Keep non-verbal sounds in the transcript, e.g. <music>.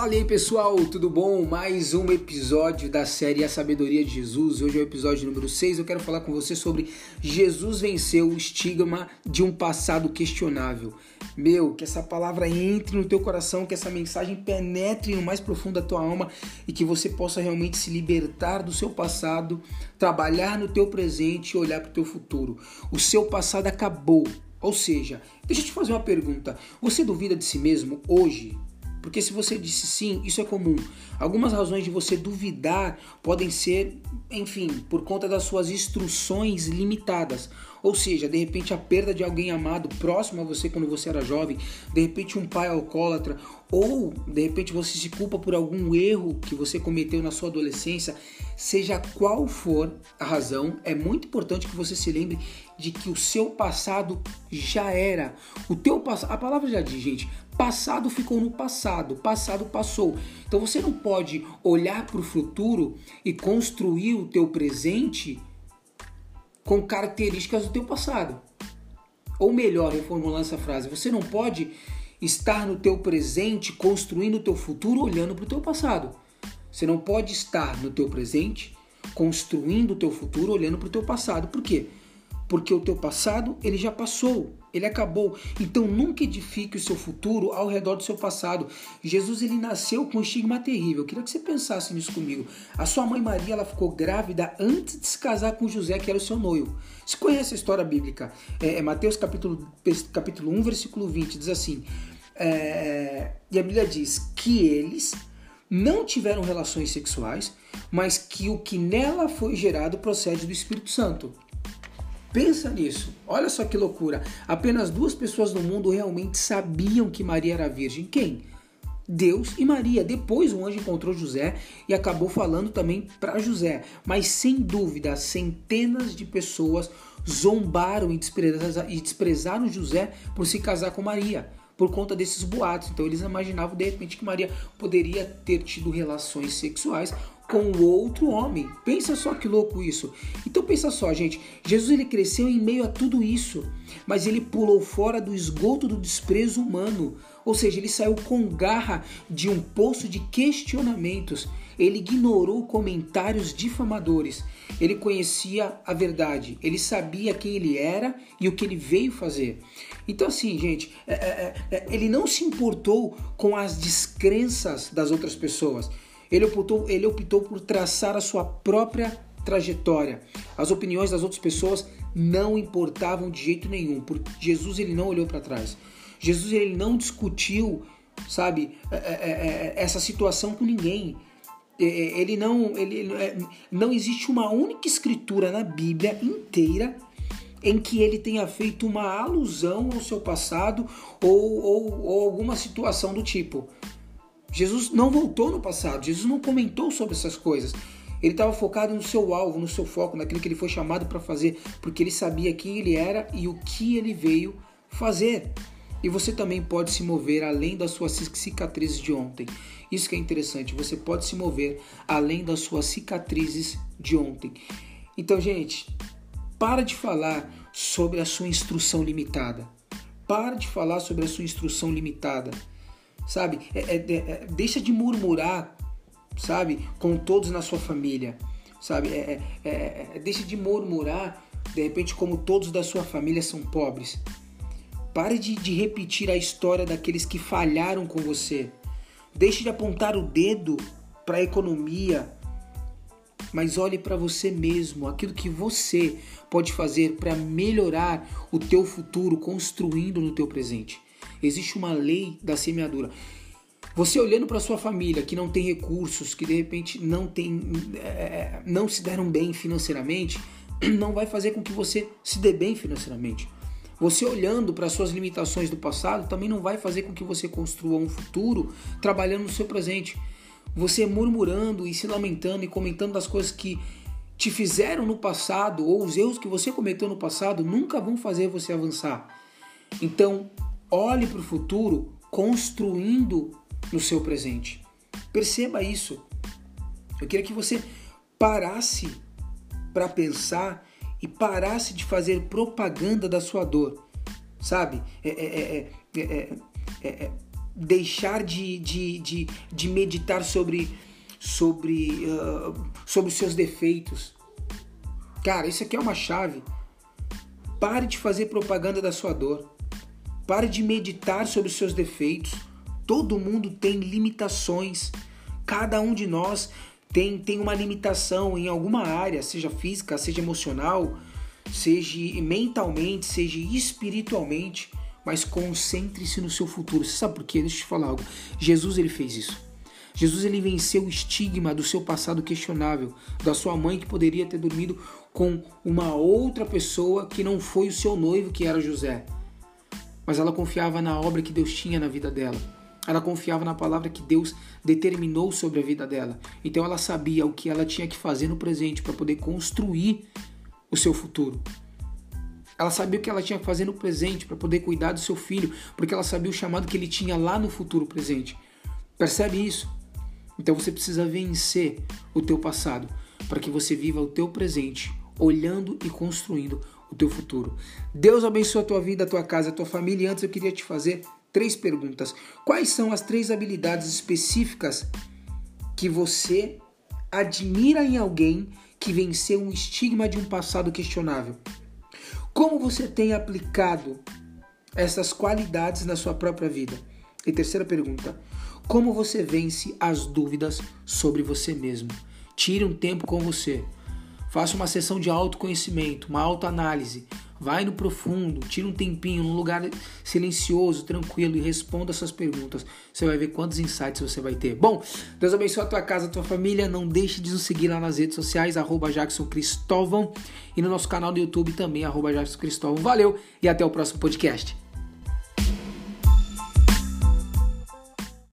Fala aí pessoal, tudo bom? Mais um episódio da série A Sabedoria de Jesus. Hoje é o episódio número 6. Eu quero falar com você sobre Jesus venceu o estigma de um passado questionável. Meu, que essa palavra entre no teu coração, que essa mensagem penetre no mais profundo da tua alma e que você possa realmente se libertar do seu passado, trabalhar no teu presente e olhar para o teu futuro. O seu passado acabou. Ou seja, deixa eu te fazer uma pergunta. Você duvida de si mesmo hoje? Porque se você disse sim, isso é comum. Algumas razões de você duvidar podem ser, enfim, por conta das suas instruções limitadas. Ou seja, de repente a perda de alguém amado próximo a você quando você era jovem, de repente um pai alcoólatra, ou de repente você se culpa por algum erro que você cometeu na sua adolescência, seja qual for a razão, é muito importante que você se lembre de que o seu passado já era. O teu passado, a palavra já diz, gente, passado ficou no passado, passado passou. Então você não pode olhar para o futuro e construir o teu presente com características do teu passado. Ou melhor, reformulando essa frase, você não pode estar no teu presente construindo o teu futuro olhando para o teu passado. Você não pode estar no teu presente construindo o teu futuro olhando para o teu passado. Por quê? Porque o teu passado, ele já passou, ele acabou. Então nunca edifique o seu futuro ao redor do seu passado. Jesus ele nasceu com um estigma terrível. Eu queria que você pensasse nisso comigo. A sua mãe Maria, ela ficou grávida antes de se casar com José, que era o seu noivo. Você conhece a história bíblica? É, é Mateus capítulo, capítulo 1, versículo 20, diz assim: é, e a Bíblia diz que eles não tiveram relações sexuais, mas que o que nela foi gerado procede do Espírito Santo. Pensa nisso. Olha só que loucura. Apenas duas pessoas no mundo realmente sabiam que Maria era virgem. Quem? Deus e Maria. Depois o anjo encontrou José e acabou falando também para José. Mas sem dúvida, centenas de pessoas zombaram e desprezaram José por se casar com Maria por conta desses boatos. Então eles imaginavam de repente que Maria poderia ter tido relações sexuais com outro homem. Pensa só que louco isso. Então pensa só, gente. Jesus ele cresceu em meio a tudo isso, mas ele pulou fora do esgoto do desprezo humano. Ou seja, ele saiu com garra de um poço de questionamentos. Ele ignorou comentários difamadores. Ele conhecia a verdade. Ele sabia quem ele era e o que ele veio fazer. Então, assim, gente, é, é, é, é ele não se importou com as descrenças das outras pessoas. Ele optou, ele optou por traçar a sua própria trajetória. As opiniões das outras pessoas não importavam de jeito nenhum, porque Jesus ele não olhou para trás. Jesus ele não discutiu, sabe, é, é, é, essa situação com ninguém. Ele não, ele não existe uma única escritura na Bíblia inteira em que ele tenha feito uma alusão ao seu passado ou, ou, ou alguma situação do tipo. Jesus não voltou no passado, Jesus não comentou sobre essas coisas. Ele estava focado no seu alvo, no seu foco, naquilo que ele foi chamado para fazer, porque ele sabia quem ele era e o que ele veio fazer. E você também pode se mover além das suas cicatrizes de ontem. Isso que é interessante, você pode se mover além das suas cicatrizes de ontem. Então, gente, para de falar sobre a sua instrução limitada. Para de falar sobre a sua instrução limitada sabe? É, é, é, é, deixa de murmurar, sabe? Com todos na sua família, sabe? É, deixa de murmurar, de repente, como todos da sua família são pobres. Pare de, de repetir a história daqueles que falharam com você. Deixe de apontar o dedo para a economia, mas olhe para você mesmo, aquilo que você pode fazer para melhorar o teu futuro construindo no teu presente. Existe uma lei da semeadura. Você olhando para sua família que não tem recursos, que de repente não tem, é, não se deram bem financeiramente, <clears throat> não vai fazer com que você se dê bem financeiramente. Você olhando para suas limitações do passado também não vai fazer com que você construa um futuro trabalhando no seu presente. Você murmurando e se lamentando e comentando das coisas que te fizeram no passado ou os erros que você cometeu no passado nunca vão fazer você avançar. Então, Olhe para o futuro construindo no seu presente. Perceba isso. Eu queria que você parasse para pensar e parasse de fazer propaganda da sua dor. Sabe? É, é, é, deixar de, de, de, de meditar sobre, sobre, uh, sobre os seus defeitos. Cara, isso aqui é uma chave. Pare de fazer propaganda da sua dor. Pare de meditar sobre os seus defeitos. Todo mundo tem limitações. Cada um de nós tem, tem uma limitação em alguma área, seja física, seja emocional, seja mentalmente, seja espiritualmente, mas concentre-se no seu futuro. Você sabe por quê? Deixa eu te falar algo. Jesus ele fez isso. Jesus ele venceu o estigma do seu passado questionável, da sua mãe que poderia ter dormido com uma outra pessoa que não foi o seu noivo, que era José. Mas ela confiava na obra que Deus tinha na vida dela. Ela confiava na palavra que Deus determinou sobre a vida dela. Então ela sabia o que ela tinha que fazer no presente para poder construir o seu futuro. Ela sabia o que ela tinha que fazer no presente para poder cuidar do seu filho, porque ela sabia o chamado que ele tinha lá no futuro presente. Percebe isso? Então você precisa vencer o teu passado para que você viva o teu presente, olhando e construindo o teu futuro. Deus abençoe a tua vida, a tua casa, a tua família. Antes eu queria te fazer três perguntas. Quais são as três habilidades específicas que você admira em alguém que venceu um estigma de um passado questionável? Como você tem aplicado essas qualidades na sua própria vida? E terceira pergunta: como você vence as dúvidas sobre você mesmo? Tire um tempo com você. Faça uma sessão de autoconhecimento, uma autoanálise. Vai no profundo, tira um tempinho num lugar silencioso, tranquilo e responda essas perguntas. Você vai ver quantos insights você vai ter. Bom, Deus abençoe a tua casa, a tua família. Não deixe de nos seguir lá nas redes sociais, arroba Jackson Cristóvão. E no nosso canal do YouTube também, arroba Jackson Cristóvão. Valeu e até o próximo podcast.